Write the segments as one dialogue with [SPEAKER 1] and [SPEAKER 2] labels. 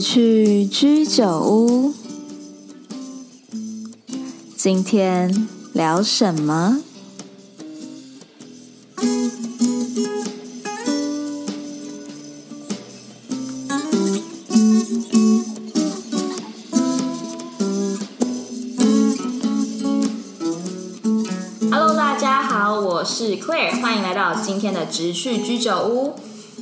[SPEAKER 1] 去居酒屋，今天聊什么
[SPEAKER 2] ？Hello，大家好，我是 Claire，欢迎来到今天的直去居酒屋。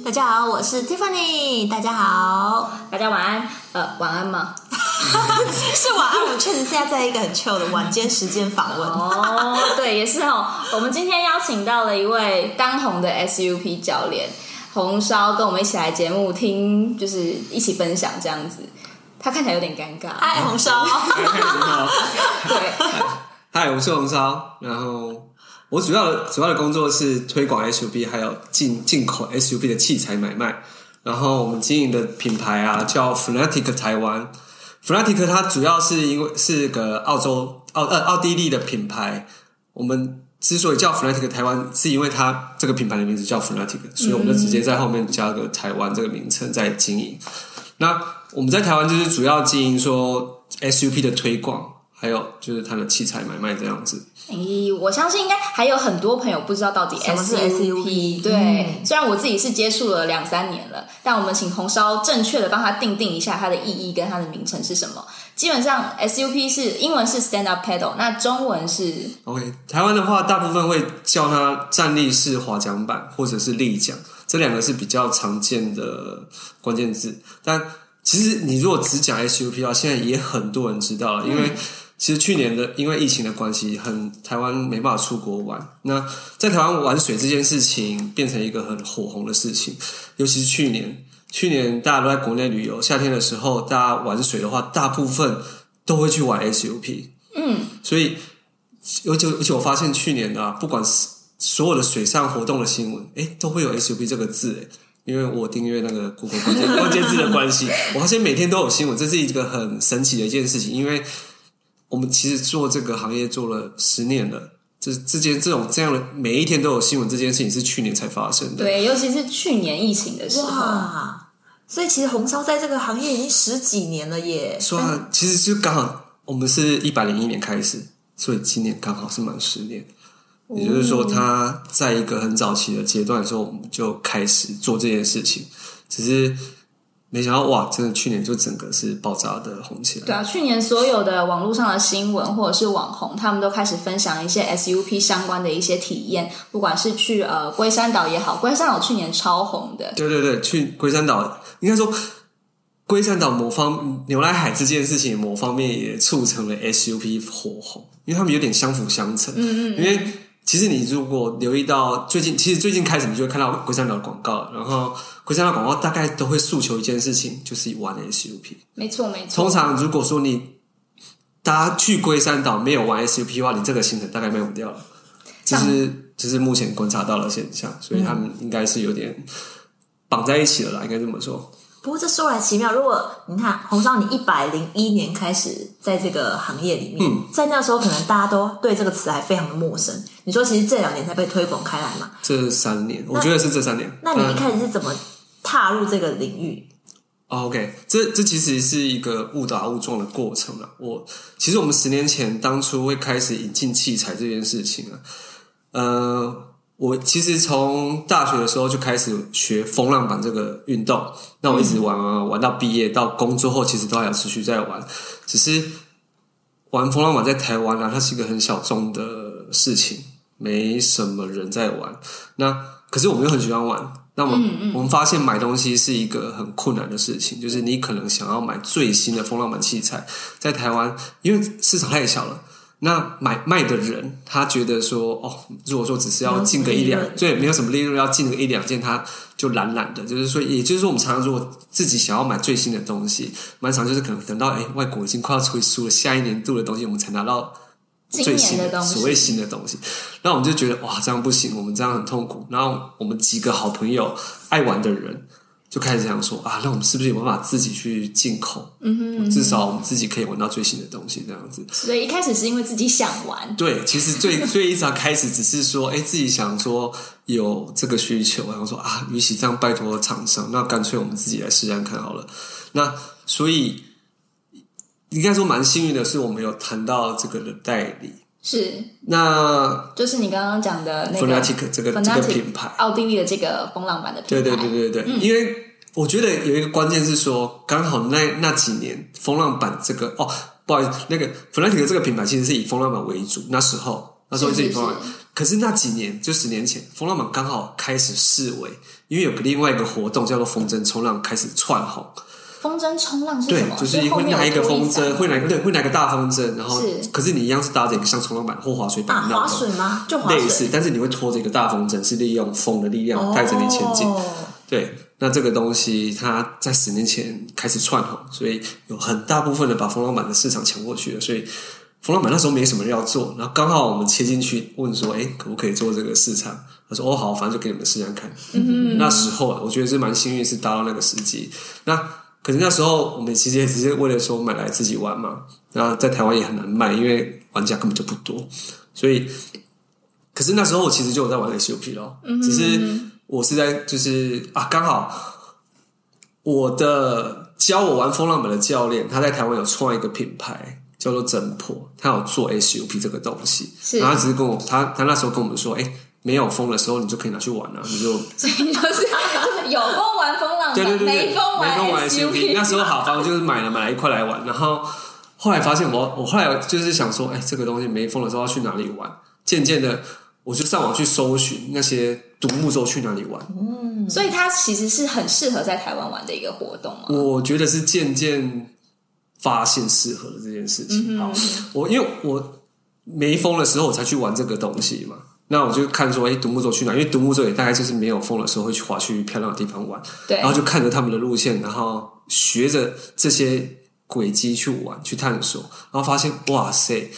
[SPEAKER 3] 大家好，我是 Tiffany。大家好，
[SPEAKER 2] 大家晚安。呃，晚安吗？
[SPEAKER 3] 是晚安。我们确实现在在一个很 chill 的晚间时间访问。
[SPEAKER 2] 哦，对，也是哦。我们今天邀请到了一位当红的 SUP 教练红烧，跟我们一起来节目听，就是一起分享这样子。他看起来有点尴尬。
[SPEAKER 3] 嗨，红烧。
[SPEAKER 4] 嗨，我是红烧。然后。我主要的主要的工作是推广 SUP，还有进进口 SUP 的器材买卖。然后我们经营的品牌啊，叫 Fnatic 台湾。Fnatic 它主要是因为是个澳洲奥呃奥地利的品牌。我们之所以叫 Fnatic 台湾，是因为它这个品牌的名字叫 Fnatic，所以我们就直接在后面加个台湾这个名称在经营。那我们在台湾就是主要经营说 SUP 的推广，还有就是它的器材买卖这样子。
[SPEAKER 2] 咦，我相信应该还有很多朋友不知道到底 SUP，
[SPEAKER 3] 什么是 SUP。
[SPEAKER 2] 对，
[SPEAKER 3] 嗯，
[SPEAKER 2] 虽然我自己是接触了两三年了，但我们请红烧正确的帮他定定一下它的意义跟它的名称是什么。基本上 SUP 是英文是 Stand Up Paddle，那中文是
[SPEAKER 4] OK。台湾的话，大部分会叫它站立式划桨板或者是立桨，这两个是比较常见的关键字。但其实你如果只讲 SUP 的话，现在也很多人知道了，因为。其实去年的因为疫情的关系，很台湾没办法出国玩。那在台湾玩水这件事情变成一个很火红的事情，尤其是去年，去年大家都在国内旅游，夏天的时候大家玩水的话，大部分都会去玩 SUP。
[SPEAKER 2] 嗯，
[SPEAKER 4] 所以而且而且我发现去年啊，不管是所有的水上活动的新闻，诶，都会有 SUP 这个字诶，因为我订阅那个 Google 关键关键字的关系，我发现每天都有新闻，这是一个很神奇的一件事情，因为。我们其实做这个行业做了十年了，这这件这种这样的每一天都有新闻，这件事情是去年才发生的。
[SPEAKER 2] 对，尤其是去年疫情的时候。
[SPEAKER 3] 哇，所以其实红烧在这个行业已经十几年了耶。
[SPEAKER 4] 说啊，其实就刚好我们是一百零一年开始，所以今年刚好是满十年。也就是说，他在一个很早期的阶段的时候，我们就开始做这件事情，只是。没想到哇，真的去年就整个是爆炸的红起来。
[SPEAKER 2] 对啊，去年所有的网络上的新闻或者是网红，他们都开始分享一些 SUP 相关的一些体验，不管是去呃龟山岛也好，龟山岛去年超红的。
[SPEAKER 4] 对对对，去龟山岛应该说，龟山岛某方牛奶海这件事情某方面也促成了 SUP 火红，因为他们有点相辅相成。嗯嗯，嗯，因为。其实你如果留意到最近，其实最近开始你就会看到龟山岛的广告，然后龟山岛广告大概都会诉求一件事情，就是玩 SUP。
[SPEAKER 2] 没错没错。
[SPEAKER 4] 通常如果说你大家去龟山岛没有玩 SUP 的话，你这个行程大概没有掉了。这是这是目前观察到的现象，所以他们应该是有点绑在一起了啦，应该这么说。
[SPEAKER 3] 不过这说来奇妙，如果你看红烧，你一百零一年开始在这个行业里面，嗯，在那时候可能大家都对这个词还非常的陌生。你说其实这两年才被推广开来嘛？
[SPEAKER 4] 这三年，我觉得是这三年。
[SPEAKER 3] 那，你一开始是怎么踏入这个领域？
[SPEAKER 4] 嗯，OK，这这其实是一个误打误撞的过程了。我其实我们十年前当初会开始引进器材这件事情啊，呃。我其实从大学的时候就开始学风浪板这个运动，那我一直玩啊玩到毕业，到工作后其实都还有持续在玩。只是玩风浪板在台湾啊，它是一个很小众的事情，没什么人在玩。那可是我们又很喜欢玩，那我们我们发现买东西是一个很困难的事情，就是你可能想要买最新的风浪板器材，在台湾因为市场太小了。那买卖的人，他觉得说，哦，如果说只是要进个一两，对，没有什么利润，要进个一两件，他就懒懒的。就是说，也就是说，我们常常如果自己想要买最新的东西，蛮常就是可能等到哎，外国已经快要推出了下一年度的东西，我们才拿到最新的，的所谓新的东西。那我们就觉得哇，这样不行，我们这样很痛苦。然后我们几个好朋友，爱玩的人。就开始这样说啊，那我们是不是有办法自己去进口？嗯哼，嗯哼，至少我们自己可以闻到最新的东西，这样子。
[SPEAKER 2] 所以一开始是因为自己想玩。
[SPEAKER 4] 对，其实最最一早开始只是说，哎，自己想说有这个需求，然后说啊，与其这样拜托厂商，那干脆我们自己来试试看好了。那所以应该说蛮幸运的是，我们有谈到这个的代理。
[SPEAKER 2] 是，
[SPEAKER 4] 那
[SPEAKER 2] 就是你刚刚讲的那个
[SPEAKER 4] Fnatic 这
[SPEAKER 2] 个
[SPEAKER 4] 这个品牌，
[SPEAKER 2] 奥地利的这个风浪板的品牌。
[SPEAKER 4] 对对对对对，嗯、因为我觉得有一个关键是说，刚好那那几年风浪板这个哦，不好意思，那个 Fnatic 这个品牌其实是以风浪板为主，那时候那时候是以风浪板，是是是，可是那几年就十年前，风浪板刚好开始式微，因为有个另外一个活动叫做风筝冲浪开始窜红。
[SPEAKER 2] 风筝冲浪是什么？
[SPEAKER 4] 对，就是会拿一个风筝，会拿一个对，会拿一个大风筝，然后是可是你一样是搭着一个像冲浪板或滑水板一样的
[SPEAKER 3] 滑水吗？就滑水
[SPEAKER 4] 类似，但是你会拖着一个大风筝，是利用风的力量带着你前进。
[SPEAKER 3] 哦、
[SPEAKER 4] 对，那这个东西它在十年前开始窜红，所以有很大部分的把风浪板的市场抢过去了。所以风浪板那时候没什么人要做，然后刚好我们切进去问说，哎，可不可以做这个市场？他说，哦，好，反正就给你们试试看。嗯哼，那时候我觉得是蛮幸运，是搭到那个时机。那可是那时候我们其实也只是为了说买来自己玩嘛，然后在台湾也很难卖，因为玩家根本就不多，所以，可是那时候我其实就有在玩 SUP 咯，嗯、哼。只是我是在就是啊，刚好我的教我玩风浪板的教练，他在台湾有创一个品牌叫做真破，他有做 SUP 这个东西，是。然后他只是跟我他他那时候跟我们说，哎，没有风的时候你就可以拿去玩了，你就
[SPEAKER 2] 所以就是有风玩风。对对对对，没风玩 SUP，
[SPEAKER 4] 那时候好方就是买了买了一块来玩，然后后来发现我我后来就是想说，哎，这个东西没风的时候要去哪里玩？渐渐的，我就上网去搜寻那些独木舟去哪里玩。
[SPEAKER 2] 嗯，所以它其实是很适合在台湾玩的一个活动嘛。
[SPEAKER 4] 我觉得是渐渐发现适合的这件事情。嗯、好，我因为我没风的时候我才去玩这个东西嘛。那我就看说，哎，独木舟去哪？因为独木舟也大概就是没有风的时候会去划去漂亮的地方玩。对。然后就看着他们的路线，然后学着这些轨迹去玩、去探索，然后发现，哇塞！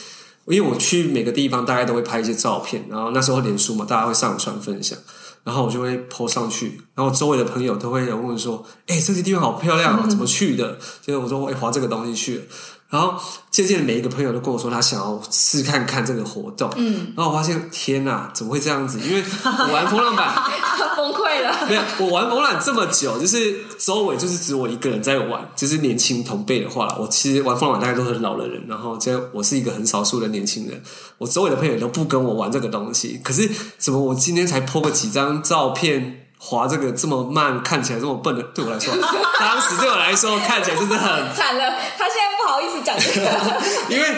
[SPEAKER 4] 因为我去每个地方，大概都会拍一些照片，然后那时候脸书嘛，大家会上传分享，然后我就会 po 上去，然后周围的朋友都会有问说，哎，这些地方好漂亮啊，怎么去的？就是我说，我滑这个东西去了。然后渐渐每一个朋友都跟我说，他想要试看看这个活动。嗯，然后我发现天哪，怎么会这样子？因为我玩风浪板
[SPEAKER 2] 崩溃了。
[SPEAKER 4] 没有，我玩风浪这么久，就是周围就是只有我一个人在玩，就是年轻同辈的话，我其实玩风浪板大概都是很老的人。然后，这我是一个很少数的年轻人，我周围的朋友都不跟我玩这个东西。可是，怎么我今天才 po 个几张照片？滑这个这么慢，看起来这么笨的，对我来说，当时对我来说看起来真的很
[SPEAKER 2] 惨了。他现在不好意思讲这个，
[SPEAKER 4] 因为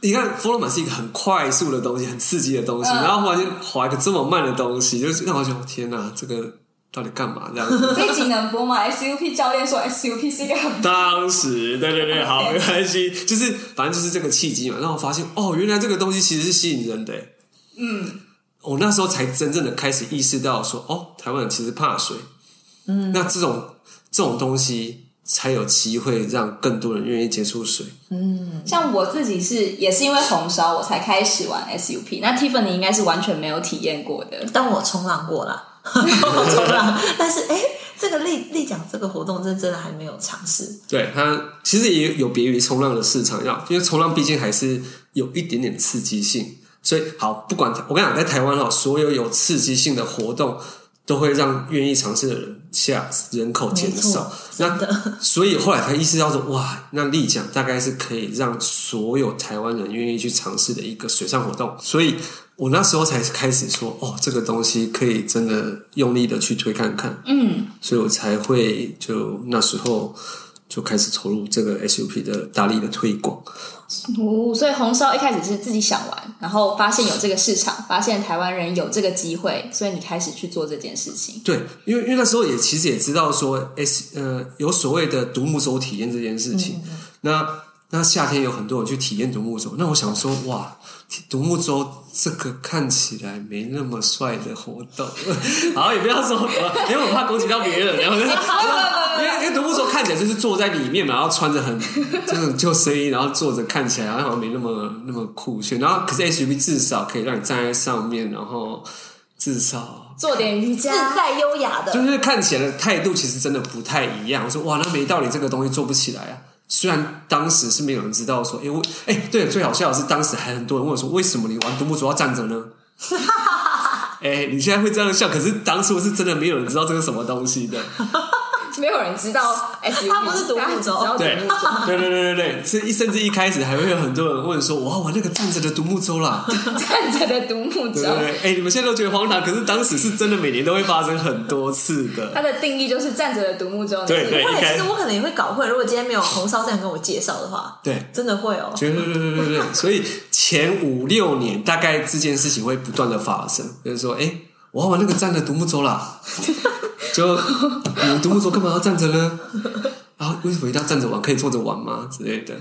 [SPEAKER 4] 你看，风浪板是一个很快速的东西，很刺激的东西，嗯、然后忽然间滑一个这么慢的东西，就是让我觉得天哪，这个到底干嘛这样子？
[SPEAKER 2] 这集能播吗？SUP 教练说 SUP 是一个很
[SPEAKER 4] 当时对对对，好没关系，就是反正就是这个契机嘛，让我发现哦，原来这个东西其实是吸引人的，嗯。我那时候才真正的开始意识到说，哦，台湾人其实怕水，嗯，那这种这种东西才有机会让更多人愿意接触水，
[SPEAKER 2] 嗯，像我自己是也是因为红烧我才开始玩 SUP，那 Tiffany 应该是完全没有体验过的，
[SPEAKER 3] 但我冲浪过了，我冲浪，但是哎，这个立立奖这个活动真真的还没有尝试，
[SPEAKER 4] 对它其实也有别于冲浪的市场要，因为冲浪毕竟还是有一点点刺激性。所以好，不管我跟你讲，在台湾哈，所有有刺激性的活动都会让愿意尝试的人下人口减少。那所以后来他意识到说，哇，那立桨大概是可以让所有台湾人愿意去尝试的一个水上活动。所以我那时候才开始说，哦，这个东西可以真的用力的去推看看。嗯，所以我才会就那时候就开始投入这个 SUP 的大力的推广。
[SPEAKER 2] 哦，所以红烧一开始是自己想玩，然后发现有这个市场，发现台湾人有这个机会，所以你开始去做这件事情。
[SPEAKER 4] 对，因为因为那时候也其实也知道说，S 呃有所谓的独木舟体验这件事情。嗯、那那夏天有很多人去体验独木舟，那我想说，哇，独木舟这个看起来没那么帅的活动，好，也不要说，因为我怕攻击到别人，然后就是。因为因为独木舟看起来就是坐在里面嘛，然后穿着很这种救生衣，然后坐着看起来好像没那么那么酷炫。然后可是 SUP 至少可以让你站在上面，然后至少
[SPEAKER 2] 做点瑜伽，
[SPEAKER 3] 自在优雅的，
[SPEAKER 4] 就是看起来的态度其实真的不太一样。我说哇，那没道理，这个东西做不起来啊。虽然当时是没有人知道说，哎我哎对，最好笑的是当时还很多人问我说，为什么你玩独木舟要站着呢？哎，你现在会这样笑，可是当初是真的没有人知道这个什么东西的。
[SPEAKER 2] 没有人知道 SUP，
[SPEAKER 3] 它不是独木舟。
[SPEAKER 4] 对对对对对，是一甚至一开始还会有很多人问说：“我要玩那个站着的独木舟啦！”
[SPEAKER 2] 站着的独木舟，
[SPEAKER 4] 对对对，哎，你们现在都觉得荒唐，可是当时是真的，每年都会发生很多次的。
[SPEAKER 2] 它的定义就是站着的独木舟。
[SPEAKER 4] 对对，
[SPEAKER 3] 其实我可能也会搞混。如果今天没有红烧这样跟我介绍的话，
[SPEAKER 4] 对，
[SPEAKER 3] 真的会哦。
[SPEAKER 4] 对对对对对对，所以前五六年大概这件事情会不断的发生，就是说，哎，我要玩那个站着独木舟啦。就你们独木舟干嘛要站着呢？啊，为什么一定要站着玩？可以坐着玩吗？之类的。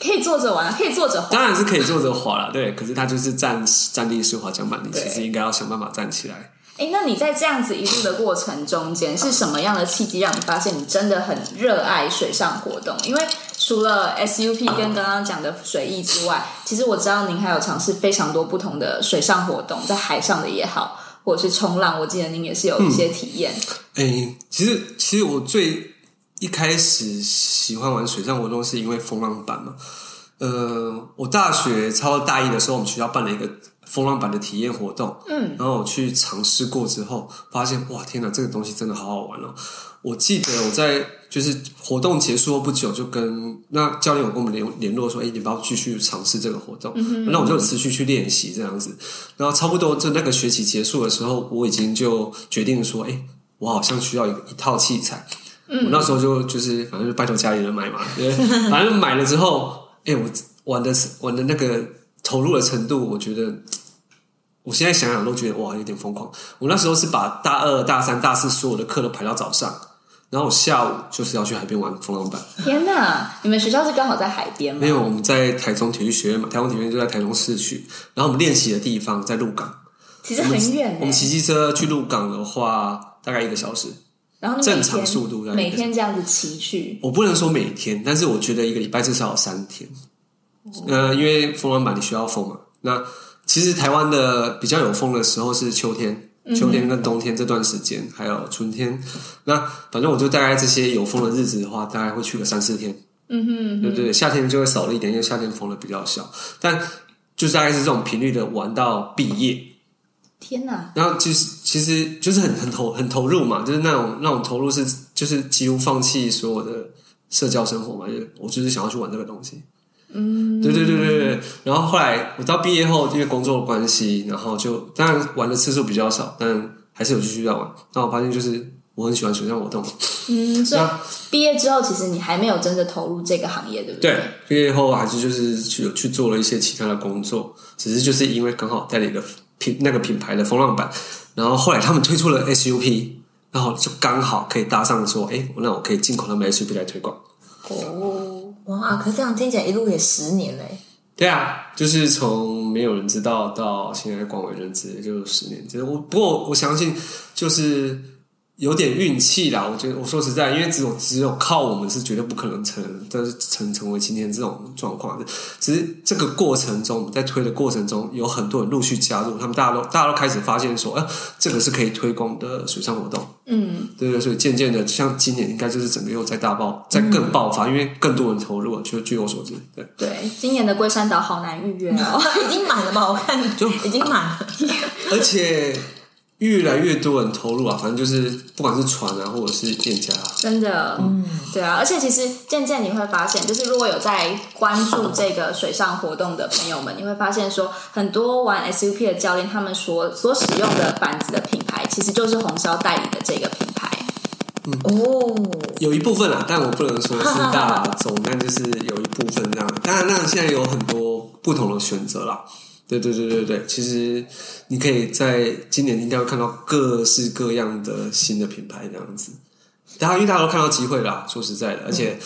[SPEAKER 2] 可以坐着玩，可以坐着滑，
[SPEAKER 4] 当然是可以坐着滑了。对，可是他就是站站立式滑桨板，你其实应该要想办法站起来。
[SPEAKER 2] 哎，那你在这样子一路的过程中间，是什么样的契机让你发现你真的很热爱水上活动？因为除了 SUP 跟刚刚讲的水翼之外，其实我知道您还有尝试非常多不同的水上活动，在海上的也好，或者是冲浪，我记得您也是有一些体验。
[SPEAKER 4] 哎、嗯，其实其实我最一开始喜欢玩水上活动，是因为风浪板嘛。呃，我大学超大一的时候，我们学校办了一个风浪板的体验活动，嗯，然后我去尝试过之后，发现哇，天哪，这个东西真的好好玩哦！我记得我在就是活动结束后不久，就跟那教练有跟我们联联络说，哎，你不要继续尝试这个活动，嗯、那我就持续去练习这样子。然后差不多就那个学期结束的时候，我已经就决定说，哎，我好像需要一一套器材。嗯，我那时候就就是反正就拜托家里人买嘛，对，反正买了之后。哎、欸，我玩的玩的那个投入的程度，我觉得我现在想想都觉得哇，有点疯狂。我那时候是把大二、大三、大四所有的课都排到早上，然后我下午就是要去海边玩风浪板。
[SPEAKER 2] 天哪！你们学校是刚好在海边吗？
[SPEAKER 4] 没有，我们在台中体育学院嘛，台中体育学院就在台中市区。然后我们练习的地方在鹿港，
[SPEAKER 2] 其实很远。
[SPEAKER 4] 我们骑机车去鹿港的话，大概一个小时。
[SPEAKER 2] 然后
[SPEAKER 4] 正常速度，
[SPEAKER 2] 每天这样子骑去。
[SPEAKER 4] 我不能说每天，但是我觉得一个礼拜至少有三天。呃，因为风浪板你需要风嘛。那其实台湾的比较有风的时候是秋天，秋天跟冬天这段时间，还有春天。那反正我就大概这些有风的日子的话，大概会去个三四天。嗯哼，对对对，夏天就会少了一点，因为夏天风的比较小。但就大概是这种频率的玩到毕业。
[SPEAKER 2] 天哪！
[SPEAKER 4] 然后就是其实就是很很投很投入嘛，就是那种那种投入是就是几乎放弃所有的社交生活嘛，就是我就是想要去玩这个东西。嗯，对对对对对。然后后来我到毕业后，因为工作的关系，然后就当然玩的次数比较少，但还是有继续在玩。那我发现就是我很喜欢水上活动。嗯，
[SPEAKER 2] 所以毕业之后，其实你还没有真的投入这个行业，对不对？
[SPEAKER 4] 对，毕业后还是就是去去做了一些其他的工作，只是就是因为刚好带了一个。品那个品牌的风浪板，然后后来他们推出了 SUP，然后就刚好可以搭上说，哎，那我可以进口他们 SUP 来推广。
[SPEAKER 3] 哦，哇！可是这样听起来一路也十年嘞。
[SPEAKER 4] 对啊，就是从没有人知道到现在广为人知，也就十年。其实我，不过我相信就是。有点运气啦，我觉得我说实在，因为只有只有靠我们是绝对不可能成，但是成成为今天这种状况的。只是这个过程中，在推的过程中，有很多人陆续加入，他们大家都大家都开始发现说，哎、呃，这个是可以推广的水上活动。嗯，对对，所以渐渐的，像今年应该就是整个又在大爆，在更爆发，嗯、因为更多人投入了。就据我所知，对
[SPEAKER 2] 对，今年的龟山岛好难预约哦，
[SPEAKER 3] 已经满了吧？我看就已经满了，
[SPEAKER 4] 而且。越来越多人投入啊，反正就是不管是船啊，或者是店家，啊
[SPEAKER 2] 真的，嗯，对啊，而且其实渐渐你会发现，就是如果有在关注这个水上活动的朋友们，你会发现说，很多玩 SUP 的教练，他们所所使用的板子的品牌，其实就是红烧代理的这个品牌。
[SPEAKER 4] 嗯哦，有一部分啦，但我不能说是大宗，但就是有一部分这样。当然，那现在有很多不同的选择啦。对对对对对，其实你可以在今年一定要看到各式各样的新的品牌这样子，大家因为大家都看到机会啦，说实在的，而且。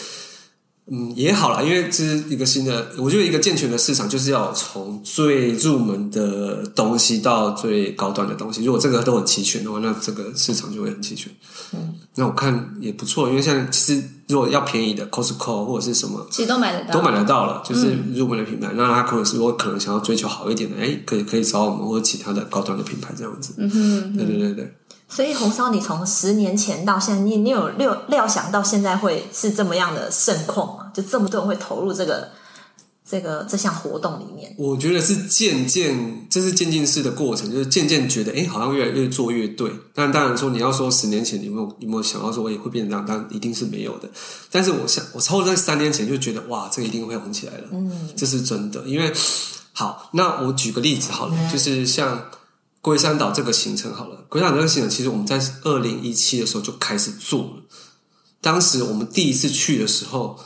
[SPEAKER 4] 也好啦，因为这是一个新的，我觉得一个健全的市场就是要从最入门的东西到最高端的东西。如果这个都很齐全的话，那这个市场就会很齐全。嗯，那我看也不错，因为现在其实如果要便宜的 Costco 或者是什么，
[SPEAKER 2] 其实都买得到，
[SPEAKER 4] 都买得到了，就是入门的品牌。嗯、那他可能是如果可能想要追求好一点的，哎，可以可以找我们或者其他的高端的品牌这样子。嗯哼，嗯哼，对对对对。
[SPEAKER 3] 所以红烧，你从十年前到现在，你你有料料想到现在会是这么样的盛况吗？就这么多人会投入这个这个这项活动里面？
[SPEAKER 4] 我觉得是渐渐，这是渐进式的过程，就是渐渐觉得，哎，好像越来越做越对。但当然说，你要说十年前你有没有有没有想到说，我也会变成这样？当然一定是没有的。但是我想，我超过在三年前就觉得，哇，这个一定会红起来了。嗯，这是真的。因为好，那我举个例子好了，嗯、就是像龟山岛这个行程好了，龟山岛这个行程，其实我们在二零一七的时候就开始做了。当时我们第一次去的时候。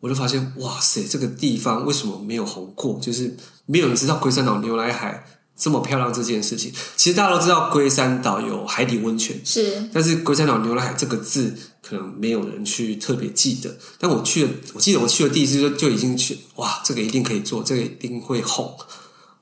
[SPEAKER 4] 我就发现，哇塞，这个地方为什么没有红过？就是没有人知道龟山岛牛奶海这么漂亮这件事情。其实大家都知道龟山岛有海底温泉，
[SPEAKER 2] 是，
[SPEAKER 4] 但是龟山岛牛奶海这个字可能没有人去特别记得。但我去了，我记得我去了第一次就就已经去，哇，这个一定可以做，这个一定会红。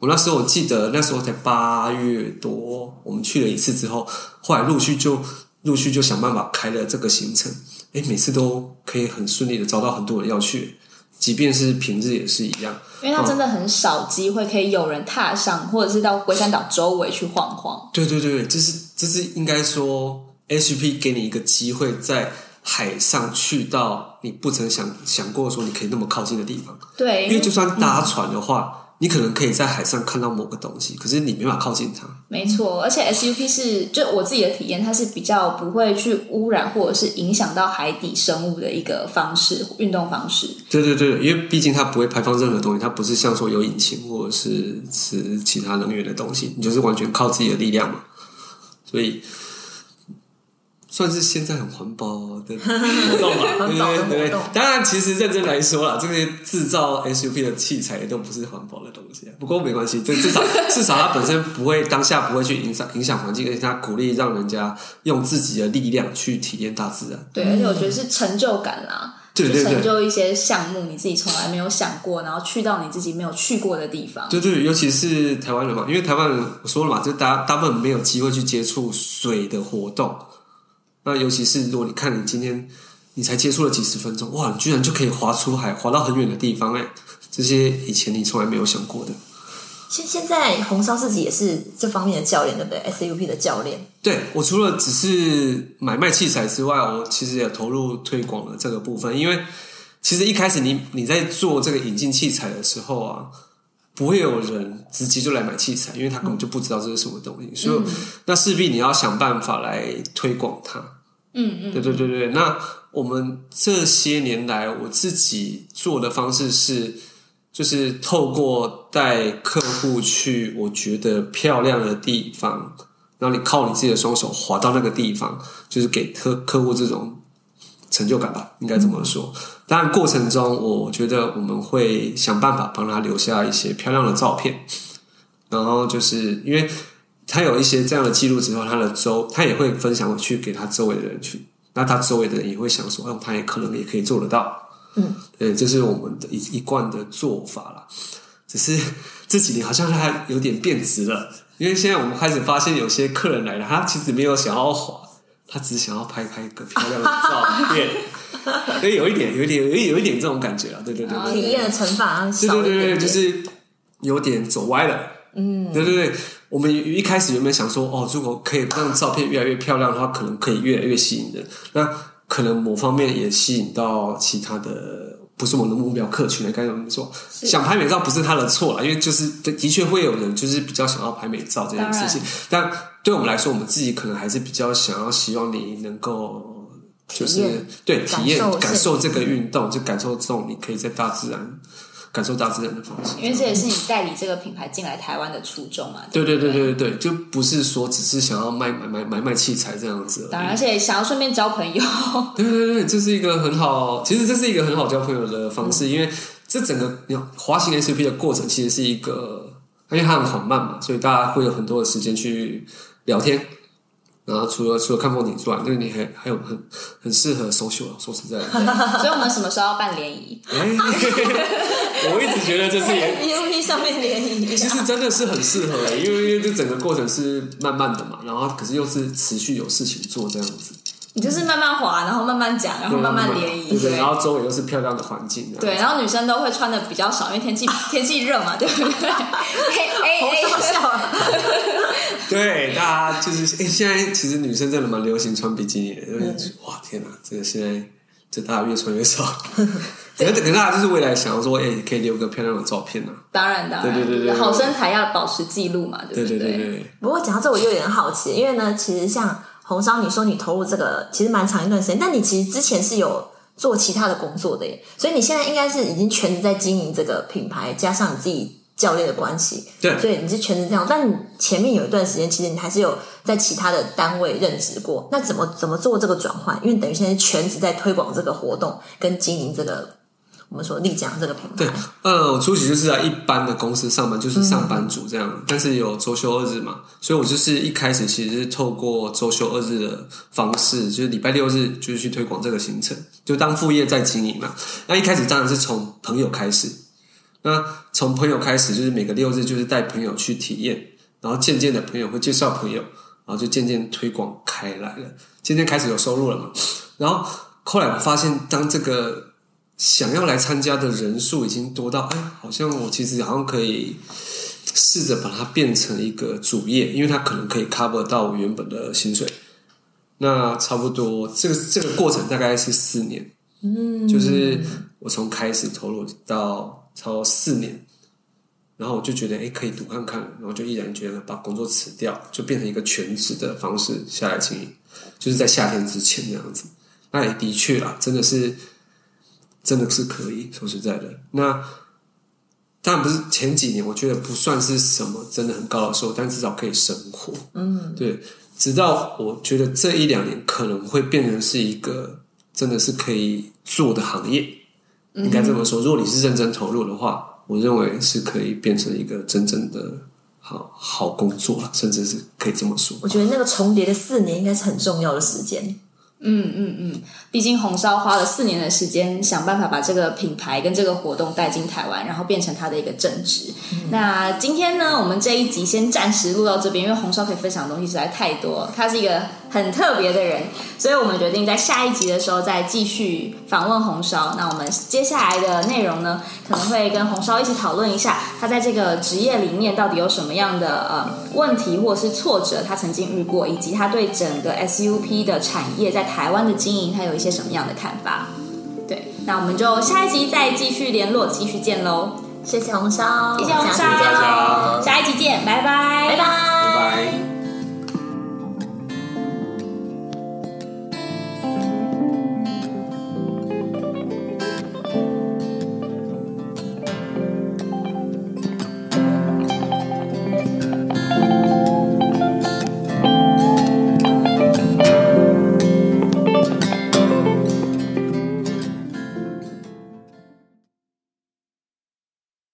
[SPEAKER 4] 我那时候我记得那时候才八月多，我们去了一次之后，后来陆续就陆续就想办法开了这个行程。哎，每次都可以很顺利的找到很多人要去，即便是平日也是一样。
[SPEAKER 2] 因为它真的很少机会可以有人踏上，或者是到龟山岛周围去晃晃。
[SPEAKER 4] 对对对，这是这是应该说，SUP 给你一个机会，在海上去到你不曾想想过说你可以那么靠近的地方。
[SPEAKER 2] 对，
[SPEAKER 4] 因为就算搭船的话。嗯你可能可以在海上看到某个东西，可是你没办法靠近它。
[SPEAKER 2] 没错，而且 SUP 是就我自己的体验，它是比较不会去污染或者是影响到海底生物的一个方式，运动方式。
[SPEAKER 4] 对对对，因为毕竟它不会排放任何东西，它不是像说有引擎或者是是其他能源的东西，你就是完全靠自己的力量嘛，所以。算是现在很环保的 活动吧，对对对对。当然，其实认真来说啦，这些制造 SUP 的器材也都不是环保的东西。不过没关系，这至少 至少它本身不会当下不会去影响影响环境，而且它鼓励让人家用自己的力量去体验大自然。
[SPEAKER 2] 对，而且我觉得是成就感啦，
[SPEAKER 4] 对对对，
[SPEAKER 2] 成就一些项目你自己从来没有想过，然后去到你自己没有去过的地方。
[SPEAKER 4] 对对，尤其是台湾人嘛，因为台湾人我说了嘛，就大大部分没有机会去接触水的活动。那尤其是如果你看你今天你才接触了几十分钟，哇，你居然就可以划出海，划到很远的地方，哎，这些以前你从来没有想过的。
[SPEAKER 3] 现现在红烧自己也是这方面的教练，对不对？SUP 的教练。
[SPEAKER 4] 对，我除了只是买卖器材之外，我其实也投入推广了这个部分。因为其实一开始你你在做这个引进器材的时候啊，不会有人直接就来买器材，因为他根本就不知道这是什么东西，嗯、所以那势必你要想办法来推广它。嗯嗯，对对对对。那我们这些年来，我自己做的方式是，就是透过带客户去我觉得漂亮的地方，然后你靠你自己的双手滑到那个地方，就是给客客户这种成就感吧，应该这么说。嗯但，过程中我觉得我们会想办法帮他留下一些漂亮的照片，然后就是因为他有一些这样的记录之后，他的周他也会分享去给他周围的人去，那他周围的人也会想说，哦，他也可能也可以做得到，嗯，对，这是我们的一一贯的做法啦。只是这几年好像他有点变质了，因为现在我们开始发现有些客人来了，他其实没有想要滑，他只想要拍拍一个漂亮的照片。所以有一点，有一点，有一有一点这种感觉啊，对对对，对，
[SPEAKER 3] 体验的惩罚
[SPEAKER 4] 对对对对，就是有点走歪了。嗯，对对对，我们一开始有没有想说，哦，如果可以让照片越来越漂亮的话，可能可以越来越吸引人。那可能某方面也吸引到其他的，不是我们的目标客群来。该怎么说？想拍美照不是他的错啦，因为就是的确会有人就是比较想要拍美照这件事情。但对我们来说，我们自己可能还是比较想要希望你能够。就是对体验感受这个运动，就感受这种你可以在大自然感受大自然的方式。
[SPEAKER 2] 因为这也是你代理这个品牌进来台湾的初衷嘛。
[SPEAKER 4] 对对对对对，就不是说只是想要卖买买买卖器材这样子。
[SPEAKER 2] 当然，而且想要顺便交朋友。
[SPEAKER 4] 对对对，这是一个很好，其实这是一个很好交朋友的方式，因为这整个滑行 SUP 的过程其实是一个，因为它很缓慢嘛，所以大家会有很多的时间去聊天。然后除了除了看风景之外，那你还还有很很适合 social。说实在的，
[SPEAKER 2] 所以我们什么时候要办联谊？
[SPEAKER 4] 我一直觉得这是
[SPEAKER 3] SUP 上面联谊，
[SPEAKER 4] 其实真的是很适合，因为因为这整个过程是慢慢的嘛，然后可是又是持续有事情做这样子。
[SPEAKER 2] 你就是慢慢滑，然后慢慢讲，然后慢慢联谊，
[SPEAKER 4] 对，对，然后周围又是漂亮的环境。
[SPEAKER 2] 对，然后女生都会穿的比较少，因为天气天气热嘛，对不对？哎哎哎！
[SPEAKER 4] 对，大家就是哎，现在其实女生真的蛮流行穿比基尼的，嗯、哇天哪，这个现在这大家越穿越少。可能可能大家就是未来想要说，哎、欸，可以留个漂亮的照片呢、啊。
[SPEAKER 2] 当然，当然，
[SPEAKER 4] 对对对对，
[SPEAKER 2] 好身材要保持记录嘛，对不对？
[SPEAKER 4] 对对对对。
[SPEAKER 3] 不过讲到这，我又有点好奇，因为呢，其实像红烧，你说你投入这个其实蛮长一段时间，但你其实之前是有做其他的工作的耶，所以你现在应该是已经全职在经营这个品牌，加上你自己教练的关系，
[SPEAKER 4] 对，
[SPEAKER 3] 所以你是全职这样。但你前面有一段时间，其实你还是有在其他的单位任职过，那怎么怎么做这个转换？因为等于现在全职在推广这个活动跟经营这个。我们说丽江这个品牌，
[SPEAKER 4] 对，呃，我初期就是在一般的公司上班，就是上班族这样，嗯、但是有周休二日嘛，所以我就是一开始其实是透过周休二日的方式，就是礼拜六日就是去推广这个行程，就当副业在经营嘛。那一开始当然是从朋友开始，那从朋友开始就是每个六日就是带朋友去体验，然后渐渐的朋友会介绍朋友，然后就渐渐推广开来了，渐渐开始有收入了嘛。然后后来我发现，当这个想要来参加的人数已经多到，哎，好像我其实好像可以试着把它变成一个主业，因为它可能可以 cover 到我原本的薪水。那差不多，这个这个过程大概是四年，嗯，就是我从开始投入到超四年，然后我就觉得，哎，可以赌看看，然后就毅然决然把工作辞掉，就变成一个全职的方式下来经营，就是在夏天之前那样子。那也的确啦，真的是。真的是可以说实在的，那当然不是前几年，我觉得不算是什么真的很高的收入，但至少可以生活。嗯，对。直到我觉得这一两年可能会变成是一个真的是可以做的行业，应该这么说。如果你是认真投入的话，我认为是可以变成一个真正的好好工作了，甚至是可以这么说。
[SPEAKER 3] 我觉得那个重叠的四年应该是很重要的时间。
[SPEAKER 2] 嗯嗯嗯，毕竟红烧花了四年的时间，想办法把这个品牌跟这个活动带进台湾，然后变成它的一个正职。嗯、那今天呢，我们这一集先暂时录到这边，因为红烧可以分享的东西实在太多，它是一个很特别的人，所以我们决定在下一集的时候再继续访问红烧。那我们接下来的内容呢，可能会跟红烧一起讨论一下，他在这个职业里面到底有什么样的呃问题或者是挫折，他曾经遇过，以及他对整个 SUP 的产业在台湾的经营，他有一些什么样的看法？对，那我们就下一集再继续联络，继续见喽！谢谢红烧，谢谢红烧，下一集见，拜拜，
[SPEAKER 3] 拜拜，
[SPEAKER 4] 拜拜。